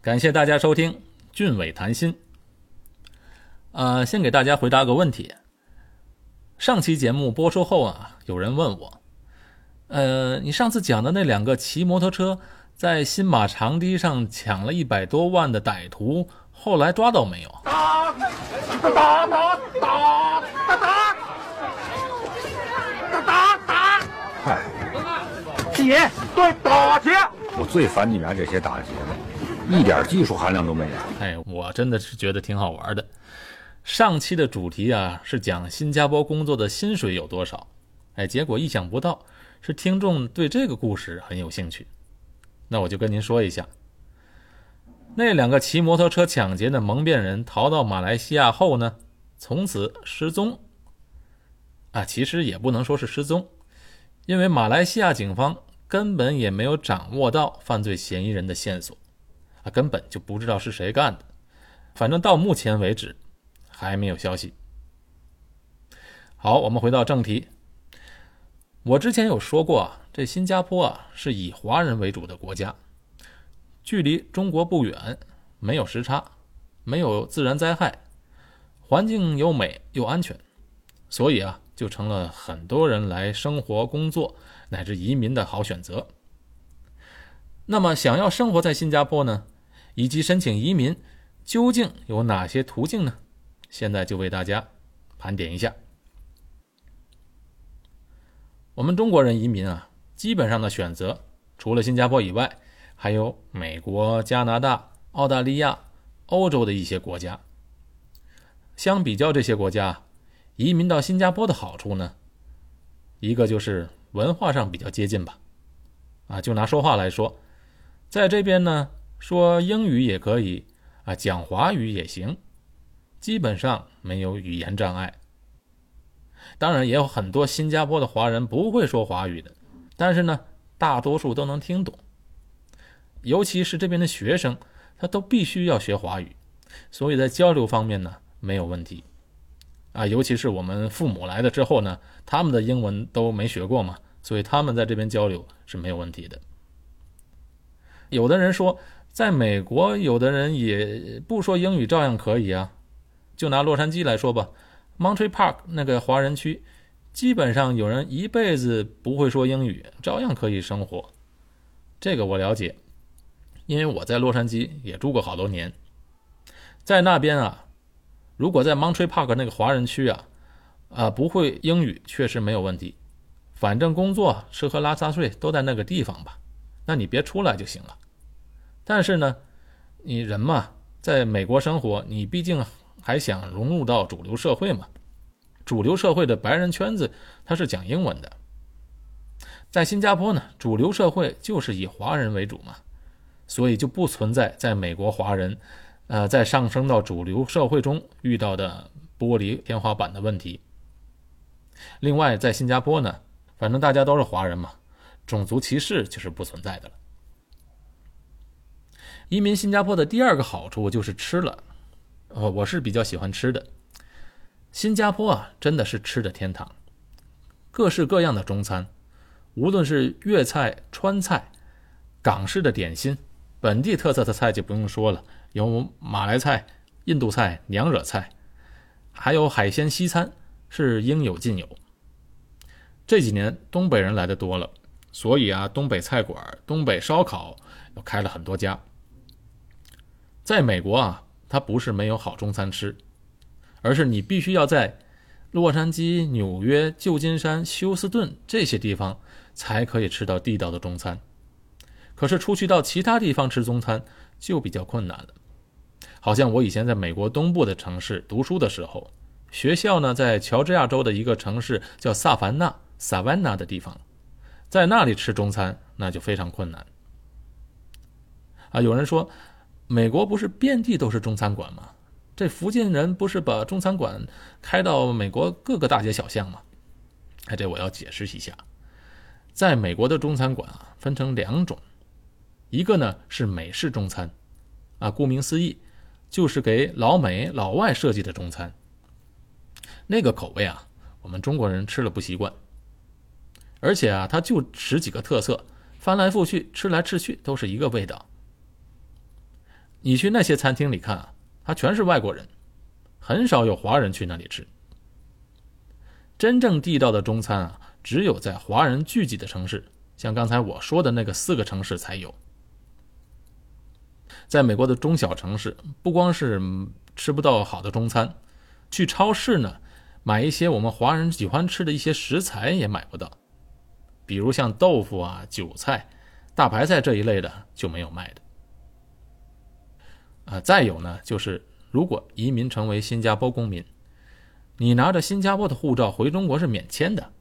感谢大家收听俊伟谈心。呃，先给大家回答个问题。上期节目播出后啊，有人问我，呃，你上次讲的那两个骑摩托车在新马长堤上抢了一百多万的歹徒，后来抓到没有？打打打打打打打打打！嗨，姐，对打劫！我最烦你们这些打劫的，一点技术含量都没有。哎，我真的是觉得挺好玩的。上期的主题啊是讲新加坡工作的薪水有多少，哎，结果意想不到是听众对这个故事很有兴趣，那我就跟您说一下，那两个骑摩托车抢劫的蒙面人逃到马来西亚后呢，从此失踪。啊，其实也不能说是失踪，因为马来西亚警方根本也没有掌握到犯罪嫌疑人的线索，根本就不知道是谁干的，反正到目前为止。还没有消息。好，我们回到正题。我之前有说过啊，这新加坡啊是以华人为主的国家，距离中国不远，没有时差，没有自然灾害，环境优美又安全，所以啊就成了很多人来生活、工作乃至移民的好选择。那么，想要生活在新加坡呢，以及申请移民，究竟有哪些途径呢？现在就为大家盘点一下，我们中国人移民啊，基本上的选择除了新加坡以外，还有美国、加拿大、澳大利亚、欧洲的一些国家。相比较这些国家，移民到新加坡的好处呢，一个就是文化上比较接近吧。啊，就拿说话来说，在这边呢，说英语也可以啊，讲华语也行。基本上没有语言障碍，当然也有很多新加坡的华人不会说华语的，但是呢，大多数都能听懂。尤其是这边的学生，他都必须要学华语，所以在交流方面呢没有问题。啊，尤其是我们父母来了之后呢，他们的英文都没学过嘛，所以他们在这边交流是没有问题的。有的人说，在美国，有的人也不说英语，照样可以啊。就拿洛杉矶来说吧，Montreal Park 那个华人区，基本上有人一辈子不会说英语，照样可以生活。这个我了解，因为我在洛杉矶也住过好多年。在那边啊，如果在 Montreal Park 那个华人区啊，啊不会英语确实没有问题，反正工作、吃喝拉撒睡都在那个地方吧，那你别出来就行了。但是呢，你人嘛，在美国生活，你毕竟。还想融入到主流社会嘛？主流社会的白人圈子，它是讲英文的。在新加坡呢，主流社会就是以华人为主嘛，所以就不存在在美国华人，呃，在上升到主流社会中遇到的玻璃天花板的问题。另外，在新加坡呢，反正大家都是华人嘛，种族歧视就是不存在的了。移民新加坡的第二个好处就是吃了。哦，我是比较喜欢吃的。新加坡啊，真的是吃的天堂，各式各样的中餐，无论是粤菜、川菜、港式的点心，本地特色的菜就不用说了，有马来菜、印度菜、娘惹菜，还有海鲜西餐，是应有尽有。这几年东北人来的多了，所以啊，东北菜馆、东北烧烤又开了很多家。在美国啊。它不是没有好中餐吃，而是你必须要在洛杉矶、纽约、旧金山、休斯顿这些地方才可以吃到地道的中餐。可是出去到其他地方吃中餐就比较困难了。好像我以前在美国东部的城市读书的时候，学校呢在乔治亚州的一个城市叫萨凡纳 （Savannah） 的地方，在那里吃中餐那就非常困难。啊，有人说。美国不是遍地都是中餐馆吗？这福建人不是把中餐馆开到美国各个大街小巷吗？哎，这我要解释一下，在美国的中餐馆啊，分成两种，一个呢是美式中餐，啊，顾名思义，就是给老美老外设计的中餐。那个口味啊，我们中国人吃了不习惯，而且啊，它就十几个特色，翻来覆去吃来吃去都是一个味道。你去那些餐厅里看啊，它全是外国人，很少有华人去那里吃。真正地道的中餐啊，只有在华人聚集的城市，像刚才我说的那个四个城市才有。在美国的中小城市，不光是吃不到好的中餐，去超市呢，买一些我们华人喜欢吃的一些食材也买不到，比如像豆腐啊、韭菜、大白菜这一类的就没有卖的。啊，再有呢，就是如果移民成为新加坡公民，你拿着新加坡的护照回中国是免签的，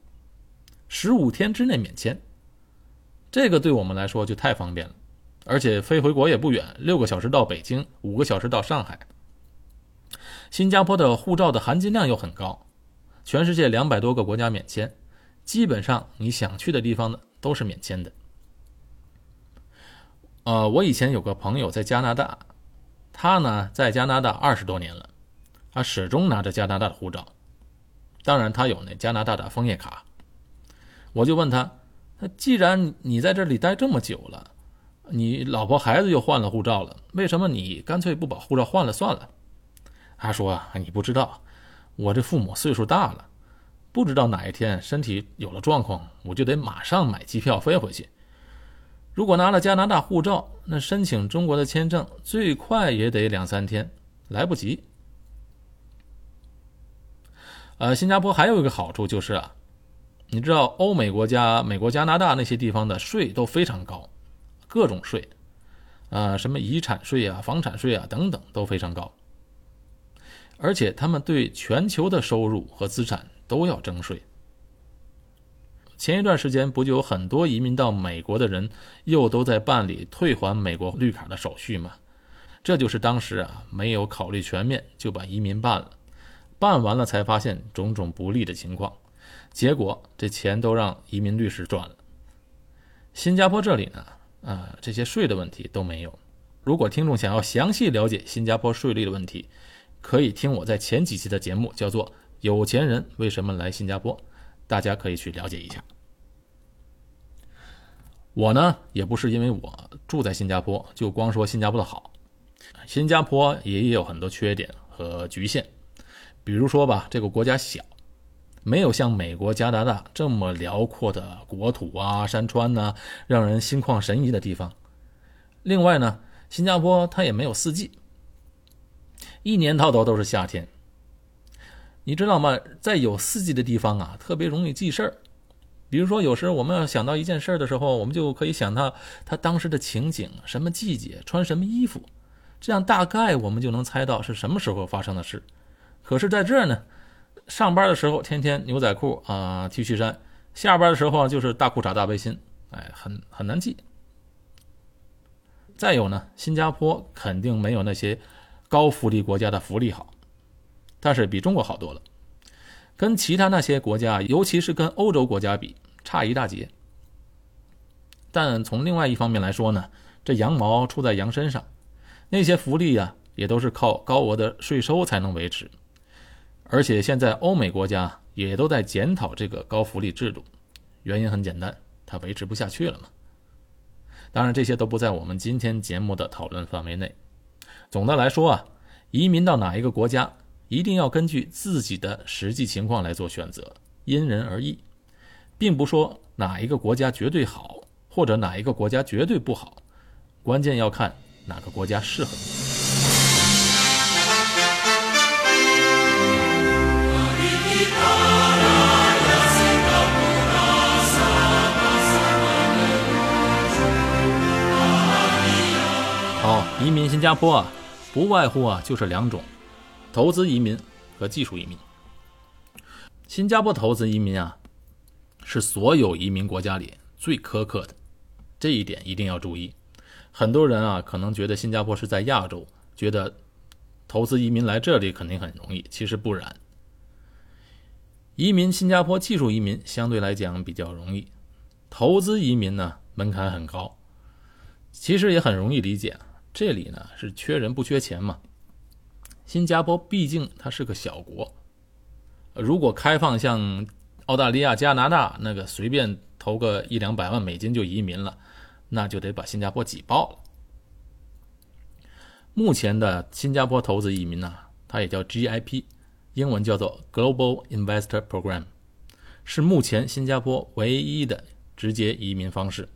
十五天之内免签，这个对我们来说就太方便了。而且飞回国也不远，六个小时到北京，五个小时到上海。新加坡的护照的含金量又很高，全世界两百多个国家免签，基本上你想去的地方呢都是免签的。呃，我以前有个朋友在加拿大，他呢在加拿大二十多年了，他始终拿着加拿大的护照，当然他有那加拿大的枫叶卡。我就问他，那既然你在这里待这么久了。你老婆孩子又换了护照了，为什么你干脆不把护照换了算了？他说，你不知道，我这父母岁数大了，不知道哪一天身体有了状况，我就得马上买机票飞回去。如果拿了加拿大护照，那申请中国的签证最快也得两三天，来不及。呃，新加坡还有一个好处就是啊，你知道欧美国家、美国、加拿大那些地方的税都非常高。各种税，啊，什么遗产税啊、房产税啊等等都非常高，而且他们对全球的收入和资产都要征税。前一段时间不就有很多移民到美国的人又都在办理退还美国绿卡的手续吗？这就是当时啊没有考虑全面就把移民办了，办完了才发现种种不利的情况，结果这钱都让移民律师赚了。新加坡这里呢？啊，这些税的问题都没有。如果听众想要详细了解新加坡税率的问题，可以听我在前几期的节目，叫做《有钱人为什么来新加坡》，大家可以去了解一下。我呢，也不是因为我住在新加坡就光说新加坡的好，新加坡也有很多缺点和局限。比如说吧，这个国家小。没有像美国、加拿大这么辽阔的国土啊、山川呐，让人心旷神怡的地方。另外呢，新加坡它也没有四季，一年到头都是夏天。你知道吗？在有四季的地方啊，特别容易记事儿。比如说，有时我们要想到一件事儿的时候，我们就可以想到他当时的情景、什么季节、穿什么衣服，这样大概我们就能猜到是什么时候发生的事。可是在这儿呢？上班的时候天天牛仔裤啊 T 恤衫，下班的时候就是大裤衩大背心，哎，很很难记。再有呢，新加坡肯定没有那些高福利国家的福利好，但是比中国好多了，跟其他那些国家，尤其是跟欧洲国家比，差一大截。但从另外一方面来说呢，这羊毛出在羊身上，那些福利呀，也都是靠高额的税收才能维持。而且现在欧美国家也都在检讨这个高福利制度，原因很简单，它维持不下去了嘛。当然，这些都不在我们今天节目的讨论范围内。总的来说啊，移民到哪一个国家，一定要根据自己的实际情况来做选择，因人而异，并不说哪一个国家绝对好，或者哪一个国家绝对不好，关键要看哪个国家适合你。移民新加坡啊，不外乎啊就是两种，投资移民和技术移民。新加坡投资移民啊，是所有移民国家里最苛刻的，这一点一定要注意。很多人啊可能觉得新加坡是在亚洲，觉得投资移民来这里肯定很容易，其实不然。移民新加坡技术移民相对来讲比较容易，投资移民呢门槛很高，其实也很容易理解。这里呢是缺人不缺钱嘛。新加坡毕竟它是个小国，如果开放像澳大利亚、加拿大那个随便投个一两百万美金就移民了，那就得把新加坡挤爆了。目前的新加坡投资移民呢，它也叫 GIP，英文叫做 Global Investor Program，是目前新加坡唯一的直接移民方式。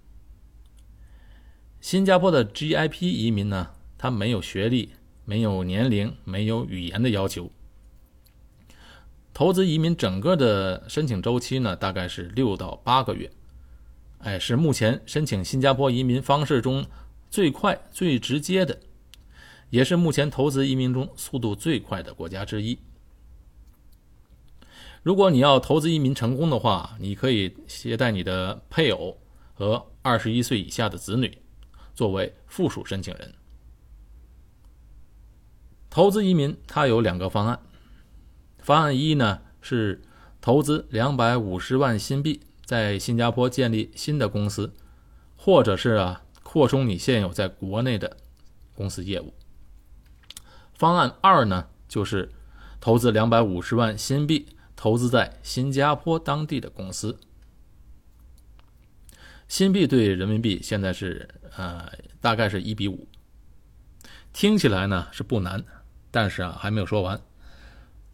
新加坡的 GIP 移民呢，它没有学历、没有年龄、没有语言的要求。投资移民整个的申请周期呢，大概是六到八个月。哎，是目前申请新加坡移民方式中最快、最直接的，也是目前投资移民中速度最快的国家之一。如果你要投资移民成功的话，你可以携带你的配偶和二十一岁以下的子女。作为附属申请人，投资移民它有两个方案。方案一呢是投资两百五十万新币，在新加坡建立新的公司，或者是啊扩充你现有在国内的公司业务。方案二呢就是投资两百五十万新币，投资在新加坡当地的公司。新币对人民币现在是呃大概是一比五，听起来呢是不难，但是啊还没有说完。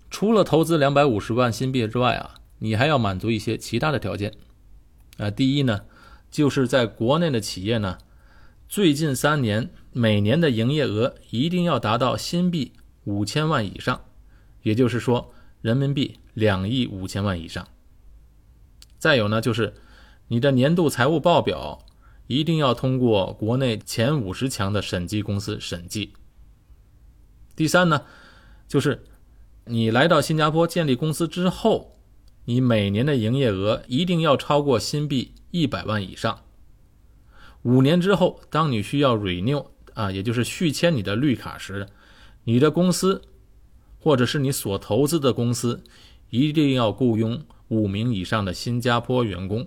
除了投资两百五十万新币之外啊，你还要满足一些其他的条件。啊，第一呢，就是在国内的企业呢，最近三年每年的营业额一定要达到新币五千万以上，也就是说人民币两亿五千万以上。再有呢就是。你的年度财务报表一定要通过国内前五十强的审计公司审计。第三呢，就是你来到新加坡建立公司之后，你每年的营业额一定要超过新币一百万以上。五年之后，当你需要 renew 啊，也就是续签你的绿卡时，你的公司或者是你所投资的公司一定要雇佣五名以上的新加坡员工。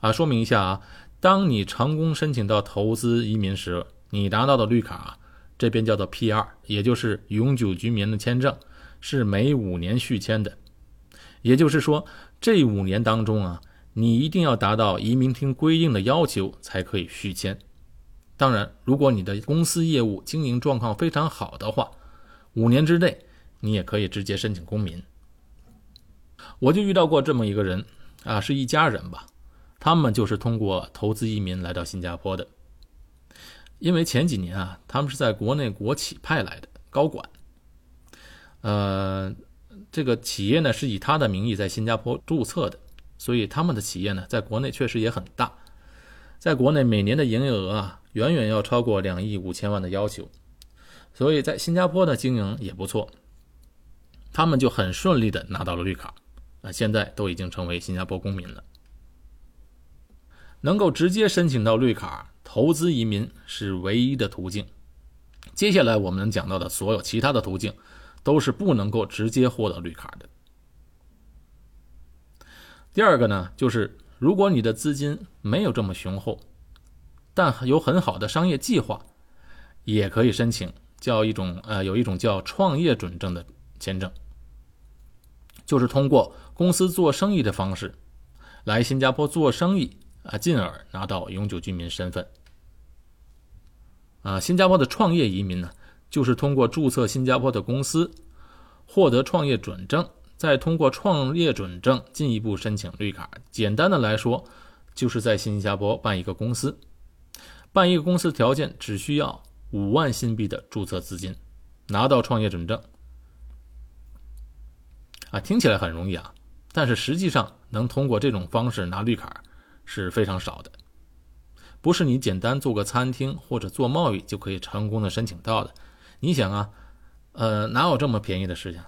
啊，说明一下啊，当你成功申请到投资移民时，你拿到的绿卡啊，这边叫做 P2，也就是永久居民的签证，是每五年续签的。也就是说，这五年当中啊，你一定要达到移民厅规定的要求才可以续签。当然，如果你的公司业务经营状况非常好的话，五年之内你也可以直接申请公民。我就遇到过这么一个人啊，是一家人吧。他们就是通过投资移民来到新加坡的，因为前几年啊，他们是在国内国企派来的高管，呃，这个企业呢是以他的名义在新加坡注册的，所以他们的企业呢在国内确实也很大，在国内每年的营业额啊远远要超过两亿五千万的要求，所以在新加坡的经营也不错，他们就很顺利的拿到了绿卡，啊，现在都已经成为新加坡公民了。能够直接申请到绿卡，投资移民是唯一的途径。接下来我们能讲到的所有其他的途径，都是不能够直接获得绿卡的。第二个呢，就是如果你的资金没有这么雄厚，但有很好的商业计划，也可以申请叫一种呃有一种叫创业准证的签证，就是通过公司做生意的方式来新加坡做生意。啊，进而拿到永久居民身份。啊，新加坡的创业移民呢，就是通过注册新加坡的公司，获得创业准证，再通过创业准证进一步申请绿卡。简单的来说，就是在新加坡办一个公司，办一个公司条件只需要五万新币的注册资金，拿到创业准证。啊，听起来很容易啊，但是实际上能通过这种方式拿绿卡。是非常少的，不是你简单做个餐厅或者做贸易就可以成功的申请到的。你想啊，呃，哪有这么便宜的事情？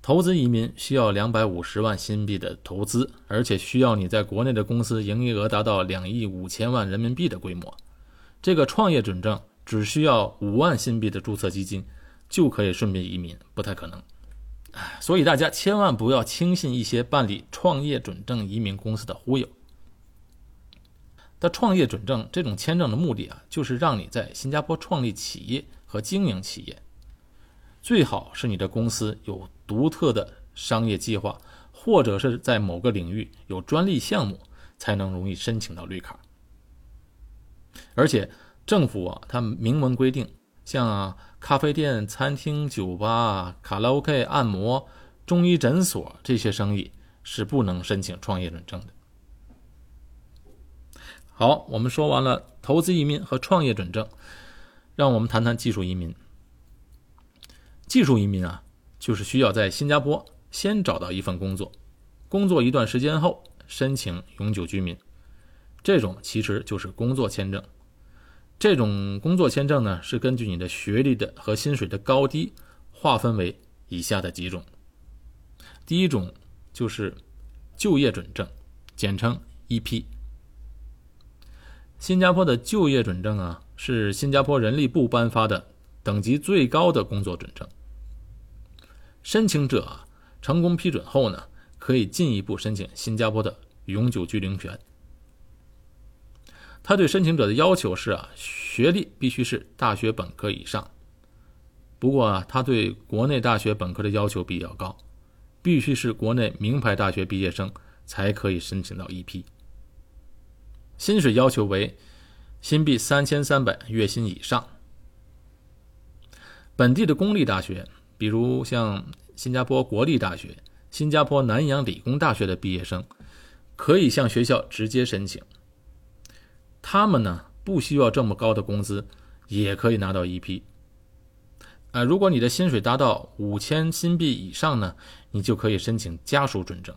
投资移民需要两百五十万新币的投资，而且需要你在国内的公司营业额达到两亿五千万人民币的规模。这个创业准证只需要五万新币的注册基金就可以顺便移民，不太可能。所以大家千万不要轻信一些办理创业准证移民公司的忽悠。那创业准证这种签证的目的啊，就是让你在新加坡创立企业和经营企业，最好是你的公司有独特的商业计划，或者是在某个领域有专利项目，才能容易申请到绿卡。而且政府啊，它明文规定，像咖啡店、餐厅、酒吧、卡拉 OK、按摩、中医诊所这些生意是不能申请创业准证的。好，我们说完了投资移民和创业准证，让我们谈谈技术移民。技术移民啊，就是需要在新加坡先找到一份工作，工作一段时间后申请永久居民，这种其实就是工作签证。这种工作签证呢，是根据你的学历的和薪水的高低划分为以下的几种。第一种就是就业准证，简称 EP。新加坡的就业准证啊，是新加坡人力部颁发的等级最高的工作准证。申请者啊，成功批准后呢，可以进一步申请新加坡的永久居留权。他对申请者的要求是啊，学历必须是大学本科以上。不过啊，他对国内大学本科的要求比较高，必须是国内名牌大学毕业生才可以申请到 EP。薪水要求为新币三千三百月薪以上。本地的公立大学，比如像新加坡国立大学、新加坡南洋理工大学的毕业生，可以向学校直接申请。他们呢不需要这么高的工资，也可以拿到 EP。呃，如果你的薪水达到五千新币以上呢，你就可以申请家属准证，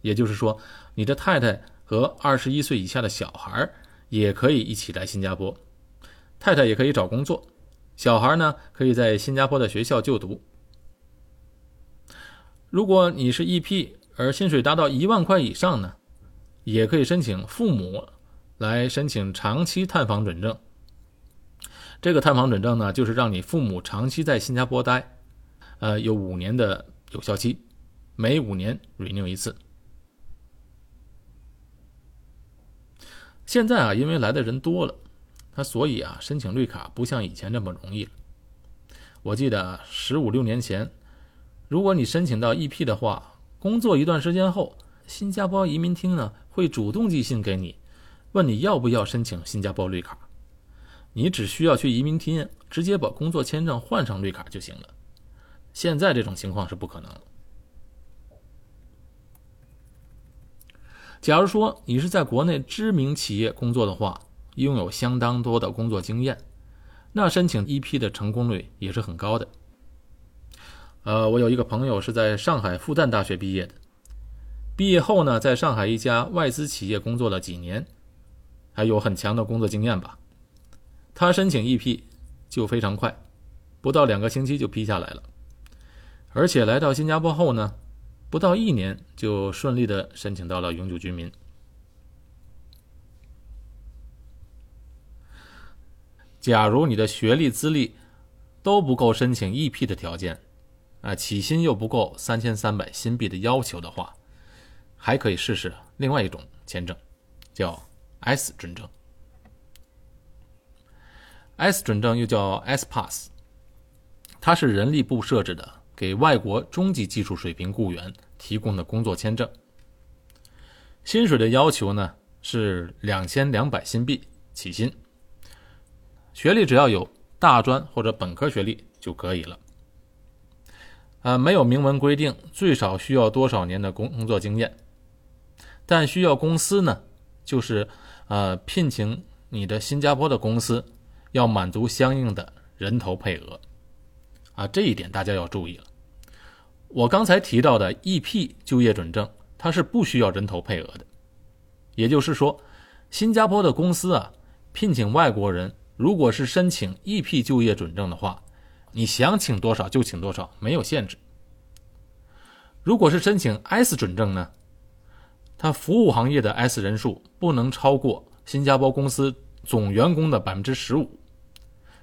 也就是说，你的太太和二十一岁以下的小孩也可以一起来新加坡，太太也可以找工作，小孩呢可以在新加坡的学校就读。如果你是 EP，而薪水达到一万块以上呢，也可以申请父母。来申请长期探访准证。这个探访准证呢，就是让你父母长期在新加坡待，呃，有五年的有效期，每五年 renew 一次。现在啊，因为来的人多了，他所以啊，申请绿卡不像以前那么容易了。我记得十五六年前，如果你申请到 EP 的话，工作一段时间后，新加坡移民厅呢会主动寄信给你。问你要不要申请新加坡绿卡？你只需要去移民厅直接把工作签证换上绿卡就行了。现在这种情况是不可能。假如说你是在国内知名企业工作的话，拥有相当多的工作经验，那申请 EP 的成功率也是很高的。呃，我有一个朋友是在上海复旦大学毕业的，毕业后呢，在上海一家外资企业工作了几年。还有很强的工作经验吧，他申请 EP 就非常快，不到两个星期就批下来了，而且来到新加坡后呢，不到一年就顺利的申请到了永久居民。假如你的学历资历都不够申请 EP 的条件，啊，起薪又不够三千三百新币的要求的话，还可以试试另外一种签证，叫。S 准证，S 准证又叫 S Pass，它是人力部设置的，给外国中级技术水平雇员提供的工作签证。薪水的要求呢是两千两百新币起薪，学历只要有大专或者本科学历就可以了。啊，没有明文规定最少需要多少年的工工作经验，但需要公司呢，就是。呃，聘请你的新加坡的公司要满足相应的人头配额，啊，这一点大家要注意了。我刚才提到的 EP 就业准证，它是不需要人头配额的，也就是说，新加坡的公司啊，聘请外国人，如果是申请 EP 就业准证的话，你想请多少就请多少，没有限制。如果是申请 S 准证呢？它服务行业的 S 人数不能超过新加坡公司总员工的百分之十五，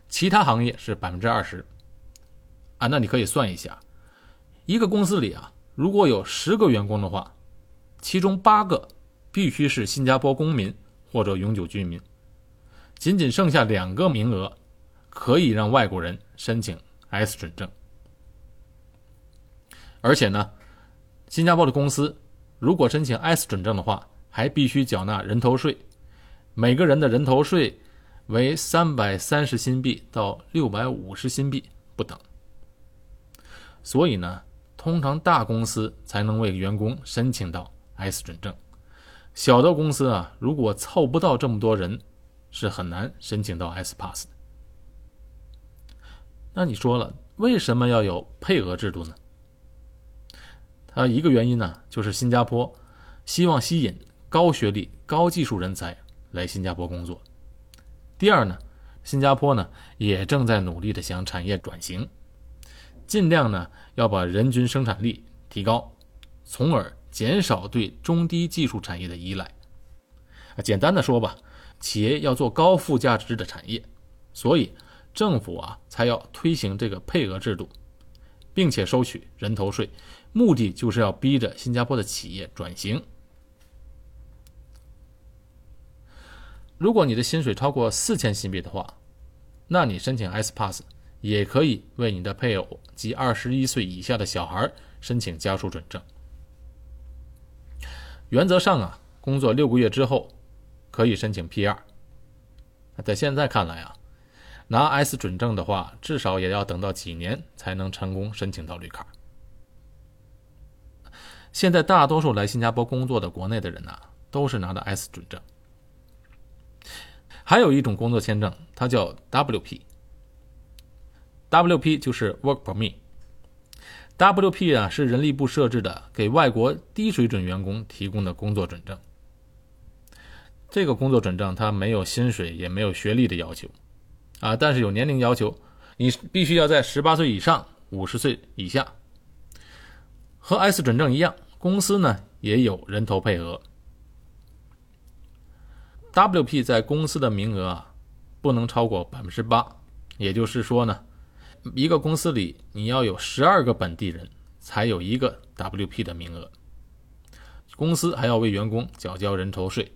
其他行业是百分之二十。啊，那你可以算一下，一个公司里啊，如果有十个员工的话，其中八个必须是新加坡公民或者永久居民，仅仅剩下两个名额可以让外国人申请 S 准证。而且呢，新加坡的公司。如果申请 S 准证的话，还必须缴纳人头税，每个人的人头税，为三百三十新币到六百五十新币不等。所以呢，通常大公司才能为员工申请到 S 准证，小的公司啊，如果凑不到这么多人，是很难申请到 S Pass 的。那你说了，为什么要有配额制度呢？它一个原因呢，就是新加坡希望吸引高学历、高技术人才来新加坡工作。第二呢，新加坡呢也正在努力的向产业转型。尽量呢要把人均生产力提高，从而减少对中低技术产业的依赖。啊，简单的说吧，企业要做高附加值的产业，所以政府啊才要推行这个配额制度，并且收取人头税，目的就是要逼着新加坡的企业转型。如果你的薪水超过四千新币的话，那你申请 S Pass。也可以为你的配偶及二十一岁以下的小孩申请家属准证。原则上啊，工作六个月之后可以申请 P2。在现在看来啊，拿 S 准证的话，至少也要等到几年才能成功申请到绿卡。现在大多数来新加坡工作的国内的人呢，都是拿的 S 准证。还有一种工作签证，它叫 WP。WP 就是 Work for Me，WP 啊是人力部设置的，给外国低水准员工提供的工作准证。这个工作准证它没有薪水，也没有学历的要求，啊，但是有年龄要求，你必须要在十八岁以上，五十岁以下。和 S 准证一样，公司呢也有人头配额。WP 在公司的名额啊不能超过百分之八，也就是说呢。一个公司里，你要有十二个本地人，才有一个 WP 的名额。公司还要为员工缴交人头税。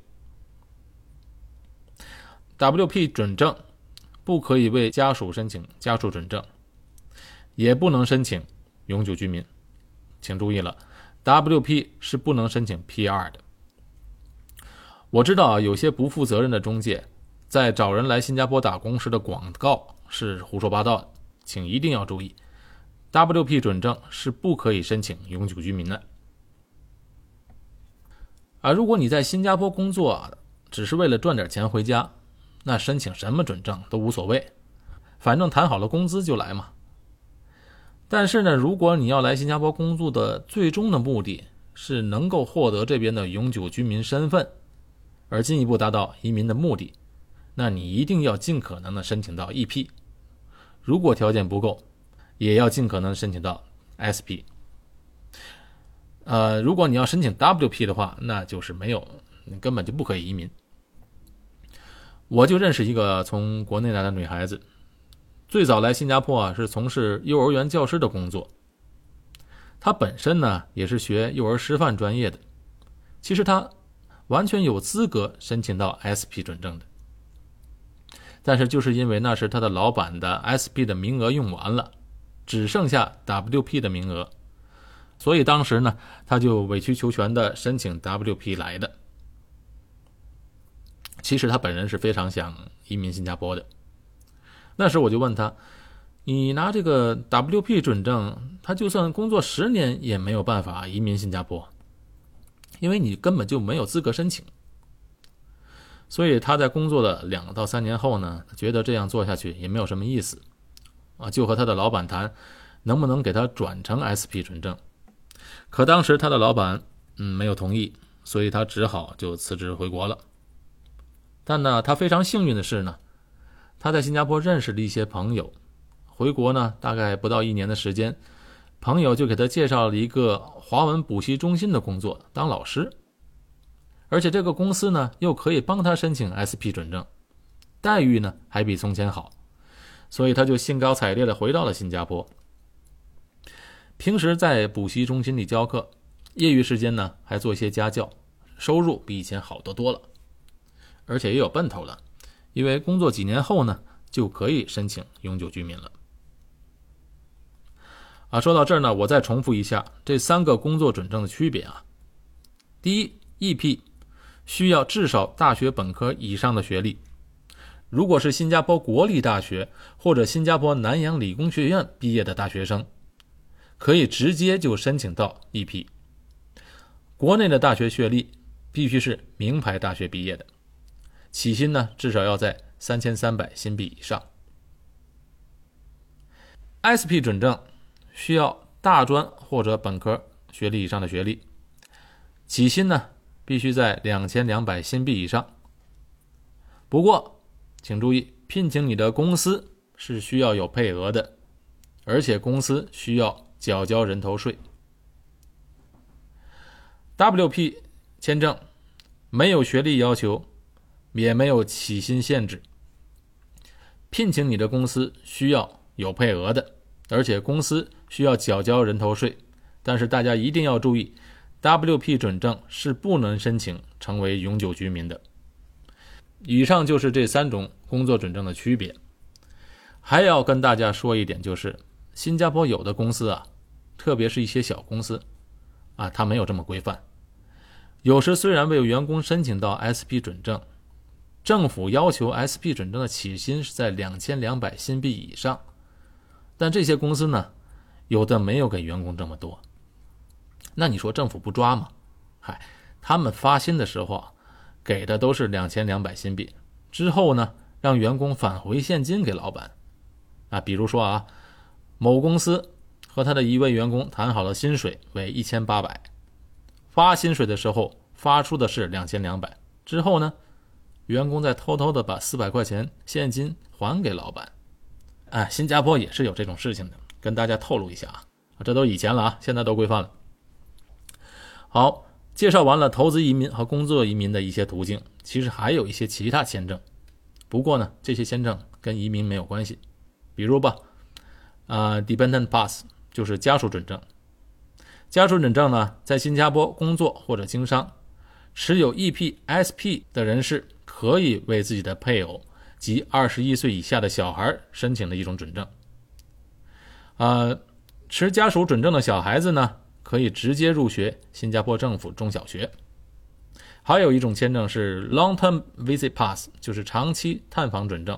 WP 准证不可以为家属申请家属准证，也不能申请永久居民。请注意了，WP 是不能申请 PR 的。我知道啊，有些不负责任的中介在找人来新加坡打工时的广告是胡说八道的。请一定要注意，WP 准证是不可以申请永久居民的。啊如果你在新加坡工作，只是为了赚点钱回家，那申请什么准证都无所谓，反正谈好了工资就来嘛。但是呢，如果你要来新加坡工作的最终的目的是能够获得这边的永久居民身份，而进一步达到移民的目的，那你一定要尽可能的申请到 EP。如果条件不够，也要尽可能申请到 SP。呃，如果你要申请 WP 的话，那就是没有，你根本就不可以移民。我就认识一个从国内来的女孩子，最早来新加坡啊，是从事幼儿园教师的工作。她本身呢也是学幼儿师范专业的，其实她完全有资格申请到 SP 准证的。但是就是因为那时他的老板的 SP 的名额用完了，只剩下 WP 的名额，所以当时呢，他就委曲求全的申请 WP 来的。其实他本人是非常想移民新加坡的。那时我就问他：“你拿这个 WP 准证，他就算工作十年也没有办法移民新加坡，因为你根本就没有资格申请。”所以他在工作的两到三年后呢，觉得这样做下去也没有什么意思，啊，就和他的老板谈，能不能给他转成 SP 准证。可当时他的老板嗯没有同意，所以他只好就辞职回国了。但呢，他非常幸运的是呢，他在新加坡认识了一些朋友，回国呢大概不到一年的时间，朋友就给他介绍了一个华文补习中心的工作，当老师。而且这个公司呢，又可以帮他申请 SP 准证，待遇呢还比从前好，所以他就兴高采烈的回到了新加坡。平时在补习中心里教课，业余时间呢还做一些家教，收入比以前好得多了，而且也有奔头了，因为工作几年后呢就可以申请永久居民了。啊，说到这儿呢，我再重复一下这三个工作准证的区别啊，第一，EP。需要至少大学本科以上的学历，如果是新加坡国立大学或者新加坡南洋理工学院毕业的大学生，可以直接就申请到 EP。国内的大学学历必须是名牌大学毕业的，起薪呢至少要在三千三百新币以上。SP 准证需要大专或者本科学历以上的学历，起薪呢必须在两千两百新币以上。不过，请注意，聘请你的公司是需要有配额的，而且公司需要缴交人头税。WP 签证没有学历要求，也没有起薪限制。聘请你的公司需要有配额的，而且公司需要缴交人头税。但是大家一定要注意，WP 准证是不能申请成为永久居民的。以上就是这三种工作准证的区别。还要跟大家说一点，就是新加坡有的公司啊，特别是一些小公司啊，它没有这么规范。有时虽然为员工申请到 SP 准证，政府要求 SP 准证的起薪是在两千两百新币以上，但这些公司呢，有的没有给员工这么多。那你说政府不抓吗？嗨，他们发薪的时候啊。给的都是两千两百新币，之后呢，让员工返回现金给老板。啊，比如说啊，某公司和他的一位员工谈好了薪水为一千八百，发薪水的时候发出的是两千两百，之后呢，员工再偷偷的把四百块钱现金还给老板。哎，新加坡也是有这种事情的，跟大家透露一下啊，这都以前了啊，现在都规范了。好。介绍完了投资移民和工作移民的一些途径，其实还有一些其他签证。不过呢，这些签证跟移民没有关系。比如吧，啊，Dependent Pass 就是家属准证。家属准证呢，在新加坡工作或者经商，持有 EPSP 的人士可以为自己的配偶及二十一岁以下的小孩申请的一种准证。啊，持家属准证的小孩子呢？可以直接入学新加坡政府中小学。还有一种签证是 Long-term Visit Pass，就是长期探访准证。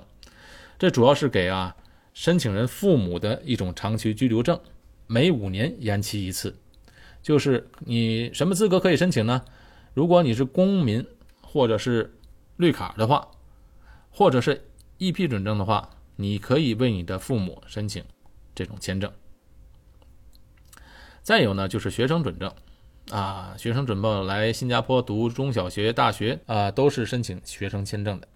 这主要是给啊申请人父母的一种长期居留证，每五年延期一次。就是你什么资格可以申请呢？如果你是公民或者是绿卡的话，或者是 EP 准证的话，你可以为你的父母申请这种签证。再有呢，就是学生准证，啊，学生准报来新加坡读中小学、大学啊，都是申请学生签证的。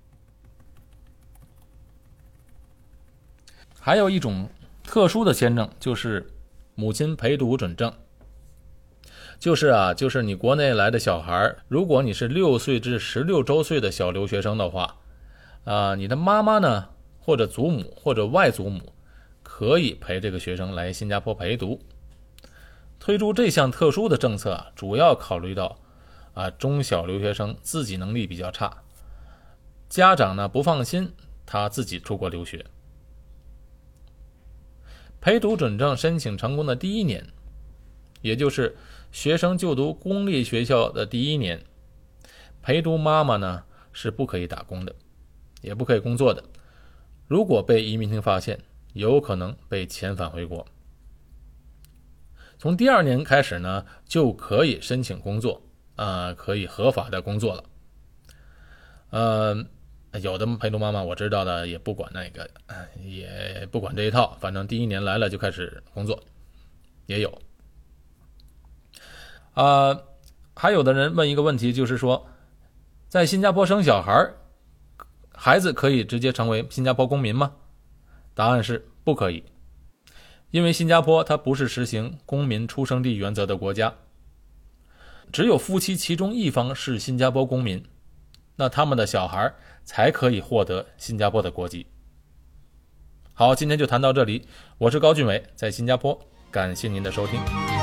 还有一种特殊的签证，就是母亲陪读准证，就是啊，就是你国内来的小孩，如果你是六岁至十六周岁的小留学生的话，啊，你的妈妈呢，或者祖母或者外祖母，可以陪这个学生来新加坡陪读。推出这项特殊的政策啊，主要考虑到，啊中小留学生自己能力比较差，家长呢不放心他自己出国留学。陪读准证申请成功的第一年，也就是学生就读公立学校的第一年，陪读妈妈呢是不可以打工的，也不可以工作的。如果被移民厅发现，有可能被遣返回国。从第二年开始呢，就可以申请工作，啊，可以合法的工作了。呃，有的陪读妈妈我知道的也不管那个，也不管这一套，反正第一年来了就开始工作，也有。啊，还有的人问一个问题，就是说，在新加坡生小孩，孩子可以直接成为新加坡公民吗？答案是不可以。因为新加坡它不是实行公民出生地原则的国家，只有夫妻其中一方是新加坡公民，那他们的小孩才可以获得新加坡的国籍。好，今天就谈到这里，我是高俊伟，在新加坡，感谢您的收听。